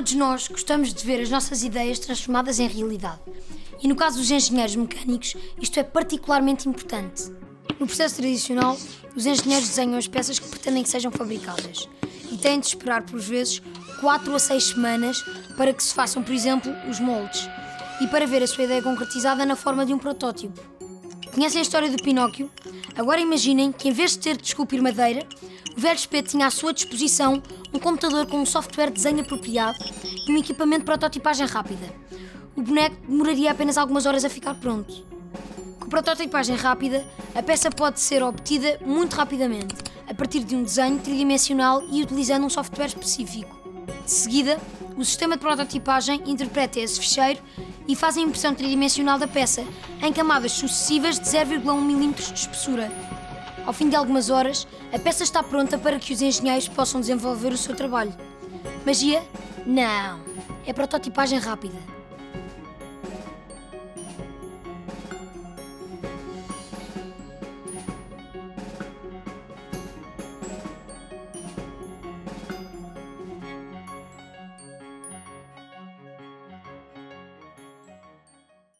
Todos nós gostamos de ver as nossas ideias transformadas em realidade. E no caso dos engenheiros mecânicos, isto é particularmente importante. No processo tradicional, os engenheiros desenham as peças que pretendem que sejam fabricadas e têm de esperar, por vezes, 4 a 6 semanas para que se façam, por exemplo, os moldes e para ver a sua ideia concretizada na forma de um protótipo. Conhecem a história do Pinóquio? Agora imaginem que, em vez de ter de esculpir madeira, o velho espeto tinha à sua disposição um computador com um software de desenho apropriado e um equipamento de prototipagem rápida. O boneco demoraria apenas algumas horas a ficar pronto. Com prototipagem rápida, a peça pode ser obtida muito rapidamente, a partir de um desenho tridimensional e utilizando um software específico. De seguida, o sistema de prototipagem interpreta esse ficheiro e faz a impressão tridimensional da peça em camadas sucessivas de 0,1 mm de espessura. Ao fim de algumas horas, a peça está pronta para que os engenheiros possam desenvolver o seu trabalho. Magia? Não. É prototipagem rápida.